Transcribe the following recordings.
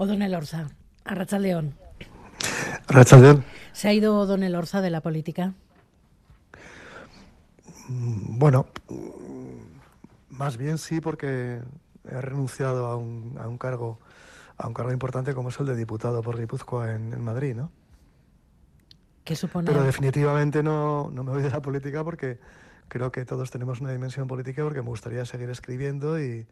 O'Donnell Orza, Arrachaldeón. Arrachaldeón. ¿Se ha ido O'Donnell Orza de la política? Bueno, más bien sí, porque he renunciado a un, a un cargo a un cargo importante como es el de diputado por Guipúzcoa en, en Madrid, ¿no? ¿Qué supone? Pero definitivamente no, no me voy de la política porque creo que todos tenemos una dimensión política porque me gustaría seguir escribiendo y,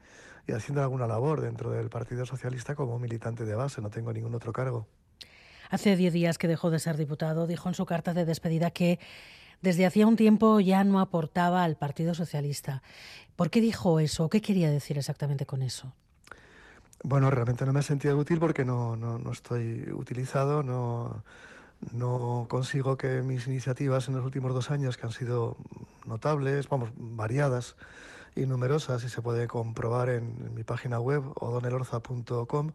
y haciendo alguna labor dentro del Partido Socialista como militante de base, no tengo ningún otro cargo. Hace diez días que dejó de ser diputado, dijo en su carta de despedida que desde hacía un tiempo ya no aportaba al Partido Socialista. ¿Por qué dijo eso? ¿Qué quería decir exactamente con eso? Bueno, realmente no me he sentido útil porque no, no, no estoy utilizado, no, no consigo que mis iniciativas en los últimos dos años, que han sido notables, vamos, variadas y numerosas, y se puede comprobar en, mi página web, odonelorza.com,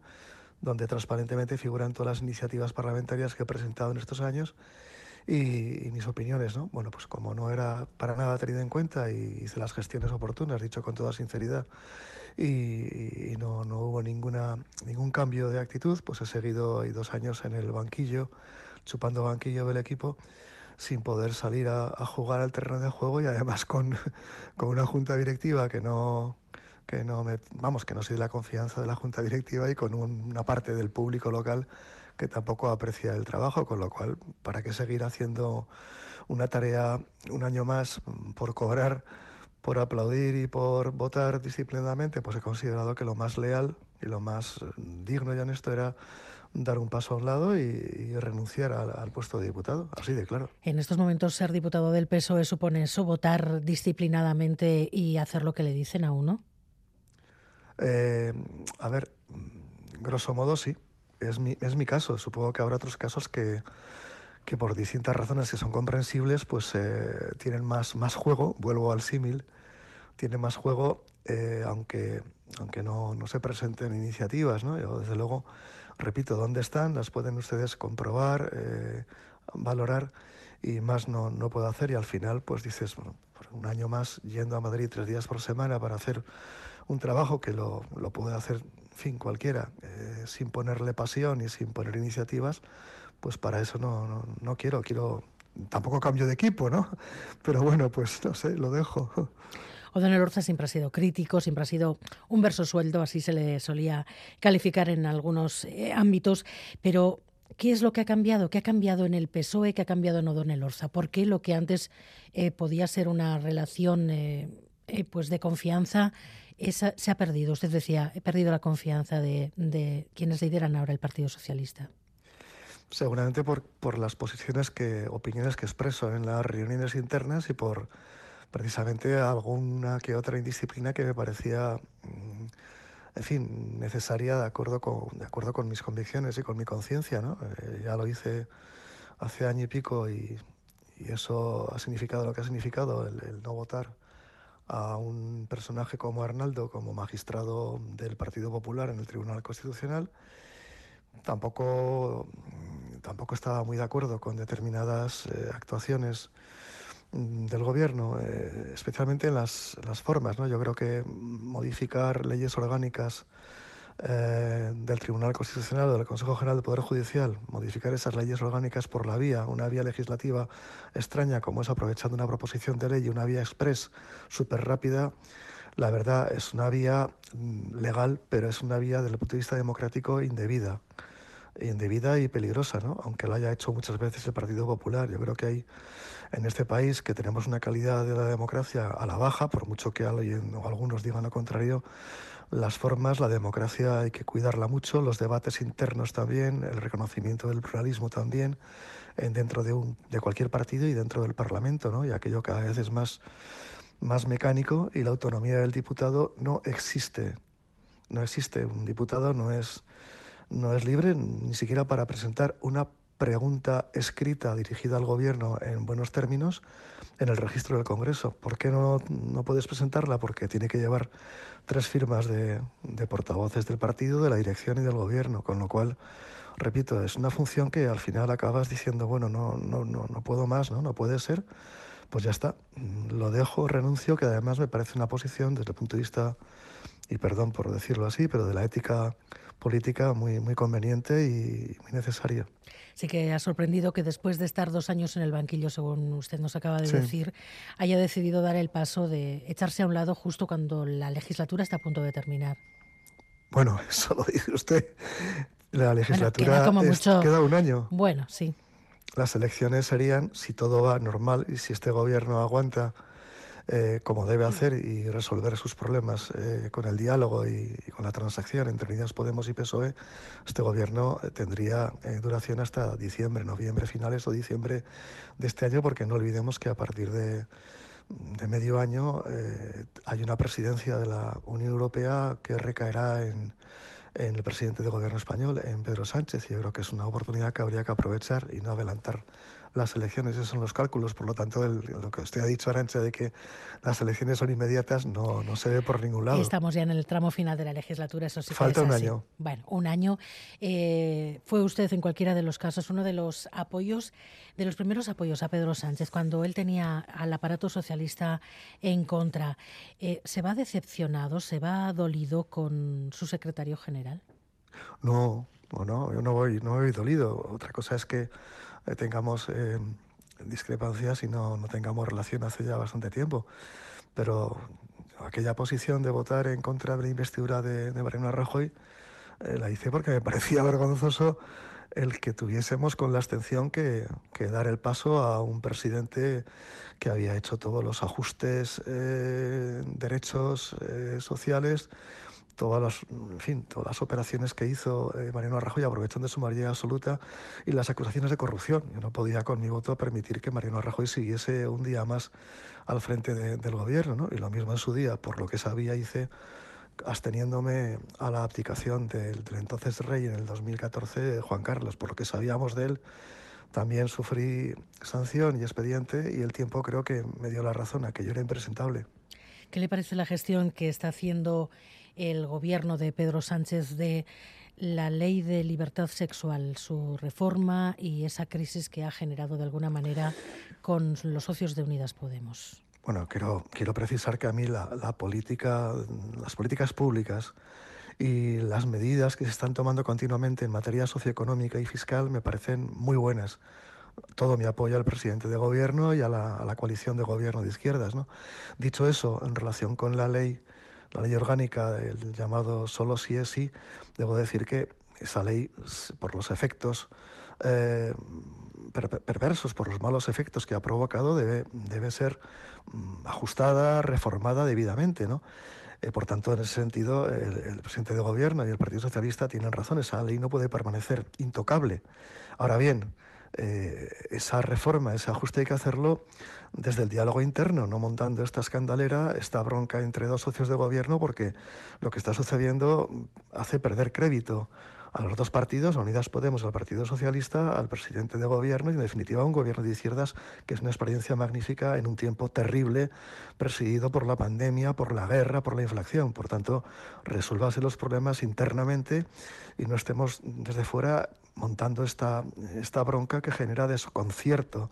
donde transparentemente figuran todas las iniciativas parlamentarias que he presentado en estos años y, y, mis opiniones, ¿no? Bueno, pues como no era para nada tenido en cuenta y hice las gestiones oportunas, dicho con toda sinceridad, y, y no, no, hubo ninguna, ningún cambio de actitud, pues he seguido dos años en el banquillo, chupando banquillo del equipo, sin poder salir a, jugar al terreno de juego y además con, con una junta directiva que no, que no me, vamos, que no soy de la confianza de la junta directiva y con un, una parte del público local que tampoco aprecia el trabajo, con lo cual, ¿para qué seguir haciendo una tarea un año más por cobrar, por aplaudir y por votar disciplinadamente? Pues he considerado que lo más leal y lo más digno y honesto era dar un paso a un lado y, y renunciar al, al, puesto de diputado, así de claro. En estos momentos ser diputado del PSOE supone eso, votar disciplinadamente y hacer lo que le dicen a uno. Eh, a ver, grosso modo sí es mi, es mi caso. Supongo que habrá otros casos que, que por distintas razones que son comprensibles, pues eh, tienen más, más juego. Vuelvo al símil. Tiene más juego, eh, aunque, aunque no, no se presenten iniciativas. ¿no? Yo, desde luego, repito, ¿dónde están? Las pueden ustedes comprobar, eh, valorar y más no, no puedo hacer. Y al final, pues dices, bueno, un año más yendo a Madrid tres días por semana para hacer un trabajo que lo, lo puede hacer cualquiera, eh, sin ponerle pasión y sin poner iniciativas, pues para eso no, no, no, quiero, quiero, tampoco cambio de equipo, ¿no? Pero bueno, pues no sé, lo dejo. O'Donnell Orza siempre ha sido crítico, siempre ha sido un verso sueldo, así se le solía calificar en algunos eh, ámbitos, pero ¿Qué es lo que ha cambiado? ¿Qué ha cambiado en el PSOE? ¿Qué ha cambiado en O'Donnell Orza? ¿Por qué lo que antes eh, podía ser una relación eh, pues de confianza esa, se ha perdido. Usted decía, he perdido la confianza de, de quienes lideran ahora el Partido Socialista. Seguramente por, por las posiciones que, opiniones que expreso en las reuniones internas y por precisamente alguna que otra indisciplina que me parecía, en fin, necesaria de acuerdo con, de acuerdo con mis convicciones y con mi conciencia. ¿no? Eh, ya lo hice hace año y pico y, y, eso ha significado lo que ha significado, el, no votar a un personaje como Arnaldo como magistrado del Partido Popular en el Tribunal Constitucional. Tampoco, tampoco estaba muy de acuerdo con determinadas eh, actuaciones del gobierno, eh, especialmente en las, las formas. ¿no? Yo creo que modificar leyes orgánicas eh, del Tribunal Constitucional o del Consejo General del Poder Judicial, modificar esas leyes orgánicas por la vía, una vía legislativa extraña como es aprovechando una proposición de ley y una vía express súper rápida, la verdad es una vía legal, pero es una vía desde el punto de vista democrático indebida indebida y peligrosa, ¿no? aunque lo haya hecho muchas veces el Partido Popular. Yo creo que hay en este país que tenemos una calidad de la democracia a la baja, por mucho que alguien o algunos digan lo contrario, las formas, la democracia hay que cuidarla mucho, los debates internos también, el reconocimiento del pluralismo también, en dentro de, un, de cualquier partido y dentro del Parlamento, ¿no? y aquello cada vez es más, más mecánico y la autonomía del diputado no existe. No existe. Un diputado no es, no es libre ni siquiera para presentar una pregunta escrita dirigida al gobierno en buenos términos en el registro del Congreso. ¿Por qué no, no puedes presentarla? Porque tiene que llevar tres firmas de, de, portavoces del partido, de la dirección y del gobierno, con lo cual, repito, es una función que al final acabas diciendo, bueno, no, no, no, no puedo más, ¿no? no puede ser, pues ya está, lo dejo, renuncio, que además me parece una posición desde el punto de vista, y perdón por decirlo así, pero de la ética política muy, muy conveniente y muy necesaria. Sí que ha sorprendido que después de estar dos años en el banquillo, según usted nos acaba de decir, haya decidido dar el paso de echarse a un lado justo cuando la legislatura está a punto de terminar. Bueno, eso lo dice usted. La legislatura queda, un año. Bueno, sí. Las elecciones serían, si todo va normal y si este gobierno aguanta eh, como debe hacer y resolver sus problemas eh, con el diálogo y, con la transacción entre Unidas Podemos y PSOE, este gobierno eh, tendría duración hasta diciembre, noviembre, finales o diciembre de este año, porque no olvidemos que a partir de, medio año hay una presidencia de la Unión Europea que recaerá en en el presidente del gobierno español, en Pedro Sánchez. Y yo creo que es una oportunidad que habría que aprovechar y no adelantar las elecciones. Esos son los cálculos. Por lo tanto, lo que usted ha dicho, Arancha, de que las elecciones son inmediatas, no, no se ve por ningún lado. Estamos ya en el tramo final de la legislatura, eso sí. Falta un año. Bueno, un año. Eh, fue usted, en cualquiera de los casos, uno de los apoyos, de los primeros apoyos a Pedro Sánchez, cuando él tenía al aparato socialista en contra. Eh, ¿Se va decepcionado, se va dolido con su secretario general? No, no, yo no voy, no voy dolido. Otra cosa es que eh, tengamos eh, discrepancias y no, no, tengamos relación hace ya bastante tiempo. Pero aquella posición de votar en contra de la investidura de, de Mariano Rajoy eh, la hice porque me parecía vergonzoso el que tuviésemos con la abstención que, que, dar el paso a un presidente que había hecho todos los ajustes, derechos sociales, todas las, en fin, todas las operaciones que hizo eh, Mariano Rajoy aprovechando su mayoría absoluta y las acusaciones de corrupción. Yo no podía con mi voto permitir que Mariano Rajoy siguiese un día más al frente del gobierno, ¿no? Y lo mismo en su día, por lo que sabía, hice absteniéndome a la abdicación del, entonces rey en el 2014, Juan Carlos, por lo que sabíamos de él. También sufrí sanción y expediente y el tiempo creo que me dio la razón, aquello era impresentable. ¿Qué le parece la gestión que está haciendo el gobierno de Pedro Sánchez de la ley de libertad sexual, su reforma y esa crisis que ha generado de alguna manera con los socios de Unidas Podemos. Bueno, quiero, quiero precisar que a mí la, política, las políticas públicas y las medidas que se están tomando continuamente en materia socioeconómica y fiscal me parecen muy buenas. Todo mi apoyo al presidente de gobierno y a la, a la coalición de gobierno de izquierdas. ¿no? Dicho eso, en relación con la ley la ley orgánica del llamado solo si es sí, debo decir que esa ley, por los efectos eh, perversos, por los malos efectos que ha provocado, debe, debe ser mm, ajustada, reformada debidamente, ¿no? Eh, por tanto, en ese sentido, el, presidente de gobierno y el Partido Socialista tienen razón, esa ley no puede permanecer intocable. Ahora bien, eh, esa reforma, ese ajuste hay que hacerlo desde el diálogo interno, no montando esta escandalera, esta bronca entre dos socios de gobierno, porque lo que está sucediendo hace perder crédito a los dos partidos, a Unidas Podemos, al Partido Socialista, al presidente de gobierno y en definitiva a un gobierno de izquierdas que es una experiencia magnífica en un tiempo terrible presidido por la pandemia, por la guerra, por la inflación. Por tanto, resuélvase los problemas internamente y no estemos desde fuera montando esta, esta bronca que genera desconcierto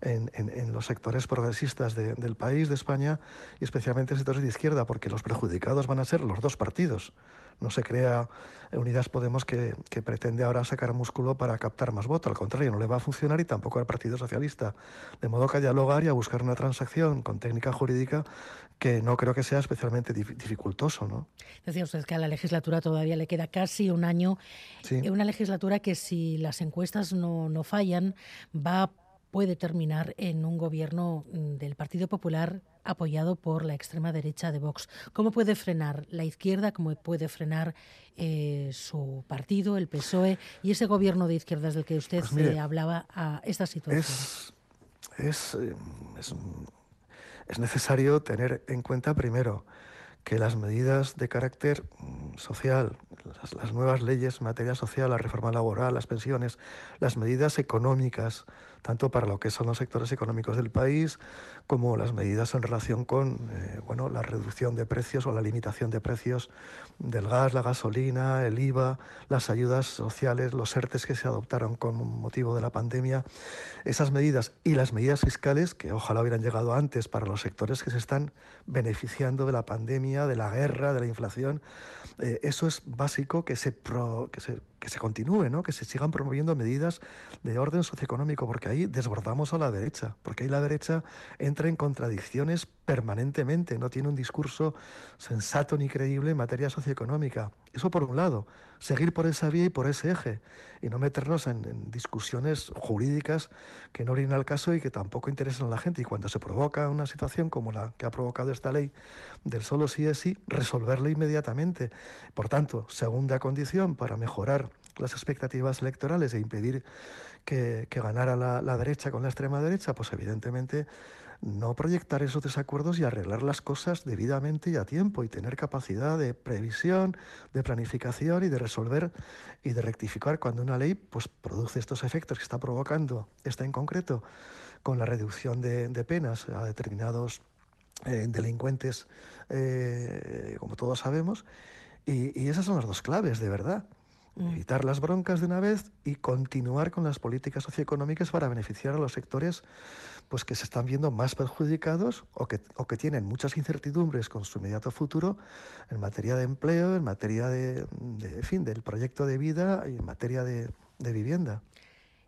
en, en, los sectores progresistas del país, de España, y especialmente en sectores de izquierda, porque los perjudicados van a ser los dos partidos. No se crea Unidas Podemos que, que, pretende ahora sacar músculo para captar más votos. Al contrario, no le va a funcionar y tampoco al Partido Socialista. De modo que a dialogar y a buscar una transacción con técnica jurídica que no creo que sea especialmente dificultoso. ¿no? Decía usted que a la legislatura todavía le queda casi un año. Sí. Una legislatura que si las encuestas no, no fallan va a puede terminar en un gobierno mm, del Partido Popular apoyado por la extrema derecha de Vox. ¿Cómo puede frenar la izquierda? ¿Cómo puede frenar eh, su partido, el PSOE, y ese gobierno de izquierdas del que usted pues eh, hablaba a esta situación? Es, es, es necesario tener en cuenta primero que las medidas de carácter mm, social, las, nuevas leyes en materia social, la reforma laboral, las pensiones, las medidas económicas, tanto para lo que son los sectores económicos del país, como las medidas en relación con eh, bueno, la reducción de precios o la limitación de precios del gas, la gasolina, el IVA, las ayudas sociales, los ERTES que se adoptaron con motivo de la pandemia, esas medidas y las medidas fiscales, que ojalá hubieran llegado antes para los sectores que se están beneficiando de la pandemia, de la guerra, de la inflación, eh, eso es básico que se, que se, que se continúe, ¿no? que se sigan promoviendo medidas de orden socioeconómico, porque ahí desbordamos a la derecha, porque ahí la derecha entra en contradicciones permanentemente, no tiene un discurso sensato ni creíble en materia socioeconómica. Eso por un lado, seguir por esa vía y por ese eje, y no meternos en, discusiones jurídicas que no vienen al caso y que tampoco interesan a la gente. Y cuando se provoca una situación como la que ha provocado esta ley del solo sí es sí, resolverla inmediatamente. Por tanto, segunda condición para mejorar las expectativas electorales e impedir que, ganara la derecha con la extrema derecha, pues evidentemente no proyectar esos desacuerdos y arreglar las cosas debidamente y a tiempo y tener capacidad de previsión, de planificación y de resolver y de rectificar cuando una ley pues, produce estos efectos que está provocando, está en concreto, con la reducción de, penas a determinados eh, delincuentes, eh, como todos sabemos. y esas son las dos claves, de verdad. Mm. evitar las broncas de una vez y continuar con las políticas socioeconómicas para beneficiar a los sectores pues, que se están viendo más perjudicados o que, o que tienen muchas incertidumbres con su inmediato futuro en materia de empleo, en materia de, fin, del proyecto de vida y en materia de vivienda.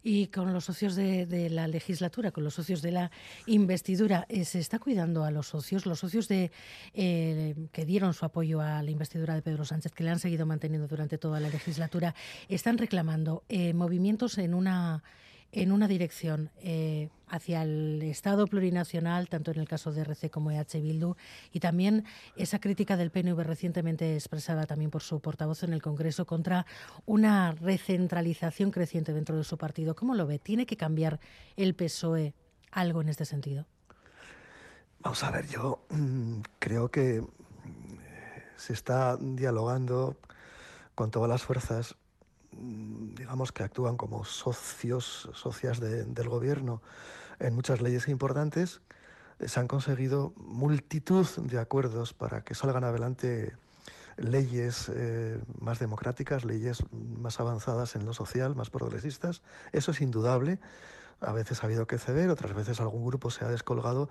Y con los socios de, la legislatura, con los socios de la investidura, eh, ¿se está cuidando a los socios? Los socios de, eh, que dieron su apoyo a la investidura de Pedro Sánchez, que le han seguido manteniendo durante toda la legislatura, están reclamando eh, movimientos en una en una dirección eh, hacia el Estado plurinacional, tanto en el caso de RC como EH Bildu, y también esa crítica del PNV recientemente expresada también por su portavoz en el Congreso contra una recentralización creciente dentro de su partido. ¿Cómo lo ve? ¿Tiene que cambiar el PSOE algo en este sentido? Vamos a ver, yo mm, creo que mm, se está dialogando con todas las fuerzas digamos que actúan como socios, socias del gobierno en muchas leyes importantes, eh, se han conseguido multitud de acuerdos para que salgan adelante leyes eh, más democráticas, leyes más avanzadas en lo social, más progresistas. Eso es indudable. A veces ha habido que ceder, otras veces algún grupo se ha descolgado.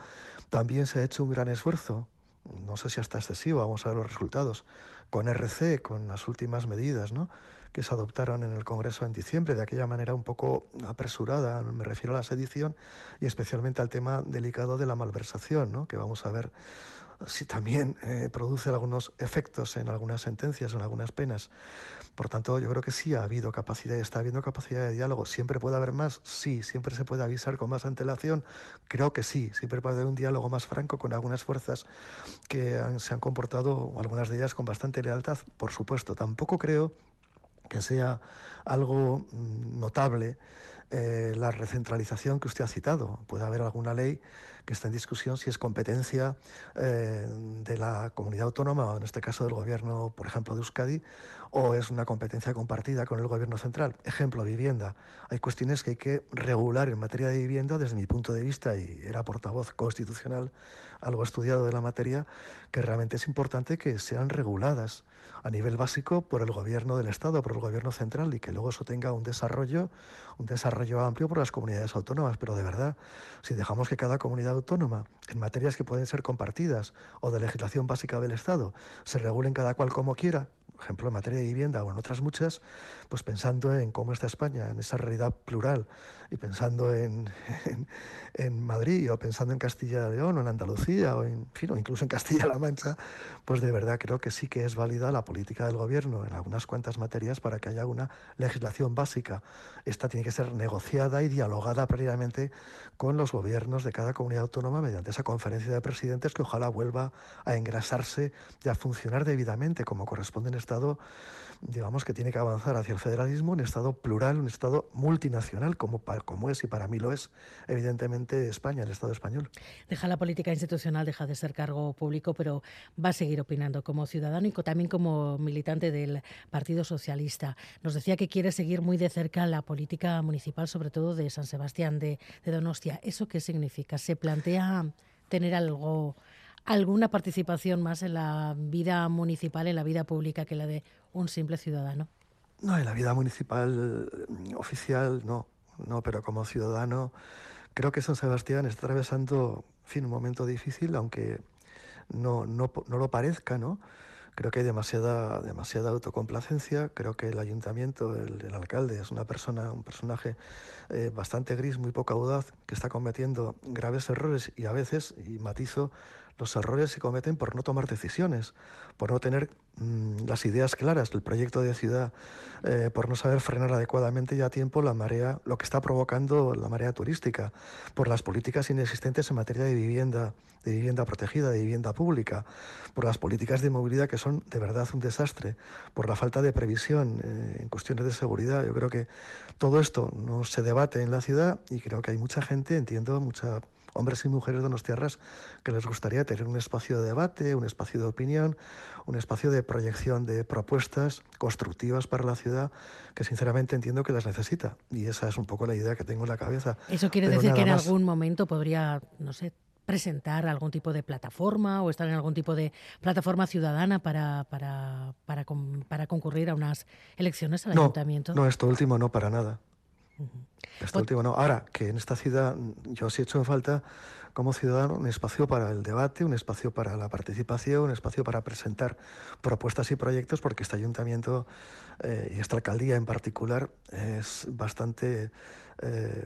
También se ha hecho un gran esfuerzo, no sé si hasta excesivo, vamos a ver los resultados, con RC, con las últimas medidas, ¿no? Que se adoptaron en el Congreso en diciembre, de aquella manera un poco apresurada, me refiero a la sedición y especialmente al tema delicado de la malversación, ¿no? que vamos a ver si también eh, produce algunos efectos en algunas sentencias, en algunas penas. Por tanto, yo creo que sí ha habido capacidad y está habiendo capacidad de diálogo. ¿Siempre puede haber más? Sí. ¿Siempre se puede avisar con más antelación? Creo que sí. Siempre puede haber un diálogo más franco con algunas fuerzas que se han comportado, algunas de ellas con bastante lealtad, por supuesto. Tampoco creo que sea algo mm, notable eh, la recentralización que usted ha citado. Puede haber alguna ley que está en discusión si es competencia eh, de la comunidad autónoma, o en este caso del gobierno, por ejemplo, de Euskadi, o es una competencia compartida con el gobierno central. Ejemplo, vivienda. Hay cuestiones que hay que regular en materia de vivienda desde mi punto de vista, y era portavoz constitucional, algo estudiado de la materia, que realmente es importante que sean reguladas a nivel básico por el gobierno del Estado, por el gobierno central, y que luego eso tenga un desarrollo, un desarrollo amplio por las comunidades autónomas. Pero de verdad, si dejamos que cada comunidad autónoma, en materias que pueden ser compartidas o de legislación básica del Estado, se regulen cada cual como quiera, ejemplo, en materia de vivienda o en otras muchas, pues pensando en cómo está España, en esa realidad plural, y pensando en, en, Madrid o pensando en Castilla y León o en Andalucía o, incluso en Castilla-La Mancha, pues de verdad creo que sí que es válida la política del gobierno en algunas cuantas materias para que haya una legislación básica. Esta tiene que ser negociada y dialogada previamente con los gobiernos de cada comunidad autónoma mediante esa conferencia de presidentes que ojalá vuelva a engrasarse y a funcionar debidamente como corresponde en Estado digamos que tiene que avanzar hacia el federalismo, un Estado plural, un Estado multinacional, como, como es y para mí lo es, evidentemente, España, el Estado español. Deja la política institucional, deja de ser cargo público, pero va a seguir opinando como ciudadano y también como militante del Partido Socialista. Nos decía que quiere seguir muy de cerca la política municipal, sobre todo de San Sebastián de, de Donostia. ¿Eso qué significa? ¿Se plantea tener algo alguna participación más en la vida municipal, en la vida pública que la de un simple ciudadano. No, en la vida municipal mm, oficial no, no, pero como ciudadano creo que San Sebastián está atravesando fin, un momento difícil, aunque no, no, no lo parezca, ¿no? Creo que hay demasiada, demasiada autocomplacencia. Creo que el ayuntamiento, el, alcalde, es una persona, un personaje eh, bastante gris, muy poca audaz, que está cometiendo graves errores y a veces, y matizo, los errores se cometen por no tomar decisiones, por no tener mm, las ideas claras del proyecto de ciudad, eh, por no saber frenar adecuadamente ya a tiempo la marea, lo que está provocando la marea turística, por las políticas inexistentes en materia de vivienda, de vivienda protegida, de vivienda pública, por las políticas de movilidad que son de verdad un desastre, por la falta de previsión eh, en cuestiones de seguridad. Yo creo que todo esto no se debate en la ciudad y creo que hay mucha gente, entiendo, mucha hombres y mujeres de tierras que les gustaría tener un espacio de debate, un espacio de opinión, un espacio de proyección de propuestas constructivas para la ciudad que sinceramente entiendo que las necesita. Y esa es un poco la idea que tengo en la cabeza. Eso quiere decir que en algún momento podría, no sé, presentar algún tipo de plataforma o estar en algún tipo de plataforma ciudadana para, para, para, para concurrir a unas elecciones al ayuntamiento? No, esto último no, para nada. Este último no. Ahora, que en esta ciudad yo sí he hecho en falta como ciudadano un espacio para el debate, un espacio para la participación, un espacio para presentar propuestas y proyectos, porque este ayuntamiento eh, y esta alcaldía en particular es bastante eh,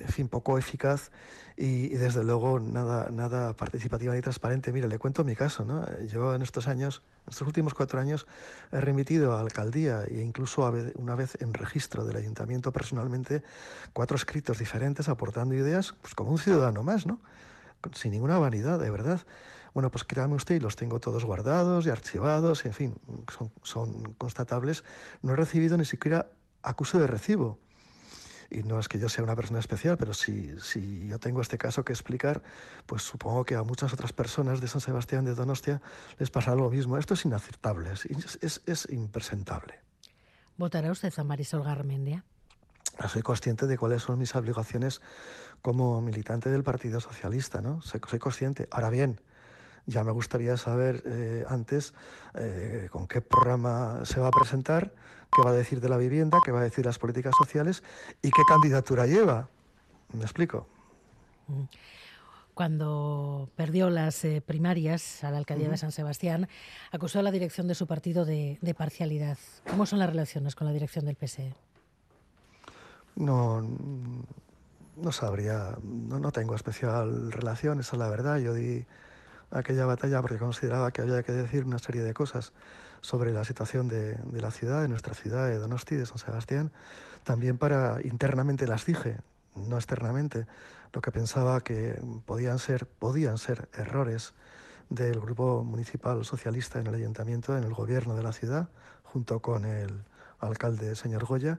en fin, poco eficaz y, desde luego nada, nada participativa ni transparente. Mire, le cuento mi caso, ¿no? Yo en estos años, estos últimos cuatro años, he remitido a alcaldía e incluso una vez en registro del ayuntamiento personalmente cuatro escritos diferentes aportando ideas, pues como un ciudadano más, ¿no? Sin ninguna vanidad, de verdad. Bueno, pues créame usted, y los tengo todos guardados y archivados, en fin, son, son constatables. No he recibido ni siquiera acuse de recibo y no es que yo sea una persona especial, pero si, si yo tengo este caso que explicar, pues supongo que a muchas otras personas de San Sebastián de Donostia les pasará lo mismo. Esto es inaceptable, es, es, es impresentable. ¿Votará usted a Marisol Garmendia? Soy consciente de cuáles son mis obligaciones como militante del Partido Socialista, ¿no? Soy, soy consciente. Ahora bien, ya me gustaría saber eh, antes eh, con qué programa se va a presentar, qué va a decir de la vivienda, qué va a decir de las políticas sociales y qué candidatura lleva. ¿Me explico? Mm. Cuando perdió las eh, primarias a la alcaldía de San Sebastián, acusó a la dirección de su partido de, parcialidad. ¿Cómo son las relaciones con la dirección del PSE? No, no sabría, no, no tengo especial relación, esa es la verdad. Yo di aquella batalla porque consideraba que había que decir una serie de cosas sobre la situación de, la ciudad, de nuestra ciudad, de Donosti, de San Sebastián, también para internamente las dije, no externamente, lo que pensaba que podían ser, podían ser errores del grupo municipal socialista en el ayuntamiento, en el gobierno de la ciudad, junto con el alcalde señor Goya,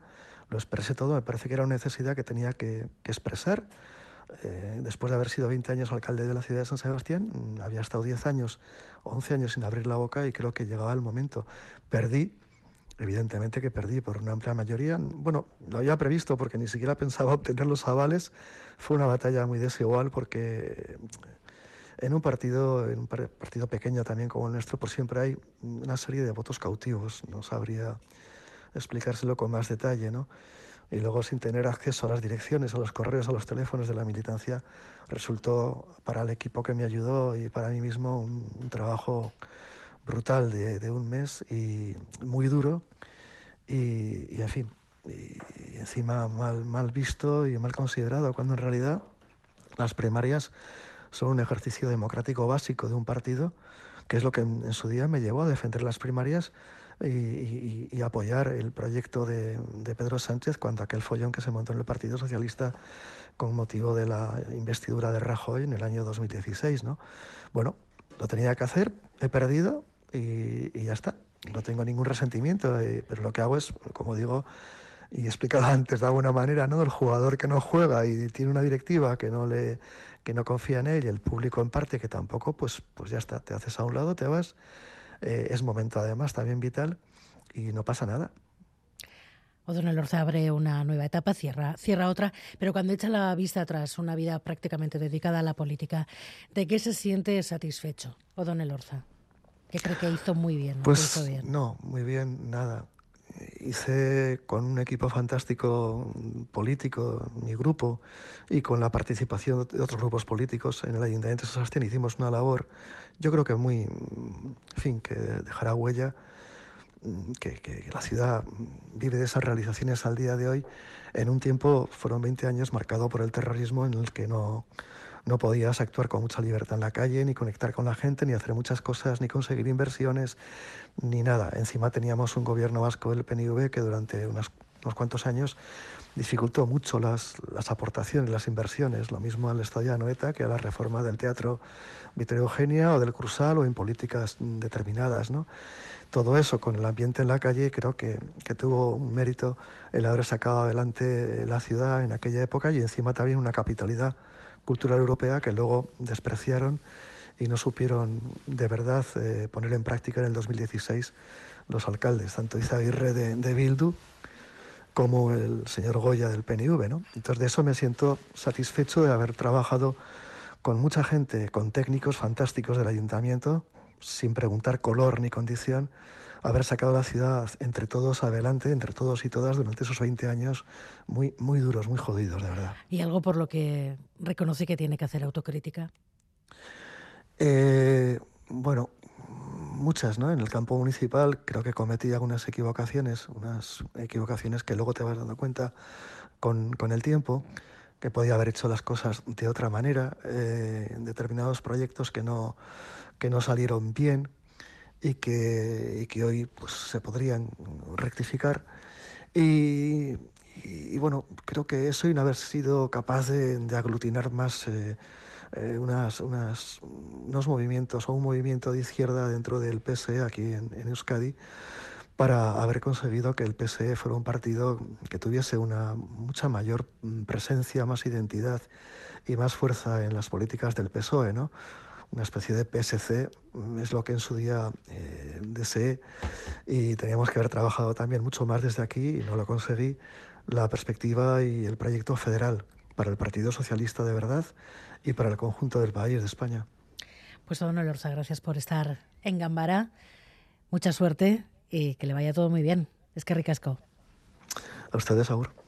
lo expresé todo, me parece que era una necesidad que tenía que expresar eh, después de haber sido 20 años alcalde de la ciudad de San Sebastián, mm, había estado 10 años, 11 años sin abrir la boca y creo que llegaba el momento. Perdí, evidentemente que perdí por una amplia mayoría. Bueno, lo había previsto porque ni siquiera pensaba obtener los avales. Fue una batalla muy desigual porque en un partido, en un partido pequeño también como el nuestro, por siempre hay una serie de votos cautivos. No sabría explicárselo con más detalle, ¿no? Y luego sin tener acceso a las direcciones, a los correos, a los teléfonos de la militancia, resultó para el equipo que me ayudó y para mí mismo un, trabajo brutal de, un mes y muy duro y, en fin, y, encima mal, mal visto y mal considerado, cuando en realidad las primarias son un ejercicio democrático básico de un partido, que es lo que en su día me llevó a defender las primarias y, apoyar el proyecto de, Pedro Sánchez cuando aquel follón que se montó en el Partido Socialista con motivo de la investidura de Rajoy en el año 2016. ¿no? Bueno, lo tenía que hacer, he perdido y, ya está. No tengo ningún resentimiento, eh, pero lo que hago es, como digo, y he explicado antes de alguna manera, ¿no? El jugador que no juega y tiene una directiva que no le que no confía en él y el público en parte que tampoco, pues, pues ya está, te haces a un lado, te vas eh, es momento además también vital y no pasa nada. O'Donnell Orza abre una nueva etapa, cierra, cierra otra, pero cuando echa la vista atrás, una vida prácticamente dedicada a la política, ¿de qué se siente satisfecho O'Donnell Orza? ¿Qué cree que hizo muy bien? Pues no, muy bien, nada. Hice con un equipo fantástico político, mi grupo, y con la participación de otros grupos políticos en el Ayuntamiento de San hicimos una labor, yo creo que muy, en fin, que dejará huella, que, que, la ciudad vive de esas realizaciones al día de hoy, en un tiempo, fueron 20 años marcado por el terrorismo en el que no no podías actuar con mucha libertad en la calle, ni conectar con la gente, ni hacer muchas cosas, ni conseguir inversiones, ni nada. Encima teníamos un gobierno vasco, el PNV, que durante unos cuantos años dificultó mucho las, las aportaciones, las inversiones, lo mismo al Estadio Anoeta que a la reforma del teatro Vittorio Eugenia o del Cruzal o en políticas determinadas. ¿no? Todo eso con el ambiente en la calle creo que, que tuvo un mérito el haber sacado adelante la ciudad en aquella época y encima también una capitalidad cultural europea que luego despreciaron y no supieron de verdad eh, poner en práctica en el 2016 los alcaldes, tanto Izaguirre de, de Bildu como el señor Goya del PNV. ¿no? Entonces de eso me siento satisfecho de haber trabajado con mucha gente, con técnicos fantásticos del ayuntamiento, sin preguntar color ni condición, haber sacado la ciudad entre todos adelante, entre todos y todas, durante esos 20 años muy, muy duros, muy jodidos, de verdad. ¿Y algo por lo que reconoce que tiene que hacer autocrítica? Eh, bueno, muchas, ¿no? En el campo municipal creo que cometí algunas equivocaciones, unas equivocaciones que luego te vas dando cuenta con, con el tiempo, que podía haber hecho las cosas de otra manera, eh, en determinados proyectos que no, que no salieron bien, y que, y que hoy pues, se podrían rectificar. Y, y, bueno, creo que eso y no haber sido capaz de, de aglutinar más eh, eh, unas, unas, unos movimientos o un movimiento de izquierda dentro del PSE aquí en, en, Euskadi para haber conseguido que el PSE fuera un partido que tuviese una mucha mayor presencia, más identidad y más fuerza en las políticas del PSOE, ¿no? Una especie de PSC, es lo que en su día eh, deseé y teníamos que haber trabajado también mucho más desde aquí y no lo conseguí, la perspectiva y el proyecto federal para el Partido Socialista de verdad y para el conjunto del país de España. Pues don Olorza, gracias por estar en Gambara. Mucha suerte y que le vaya todo muy bien. Es que ricasco. A ustedes, Aur.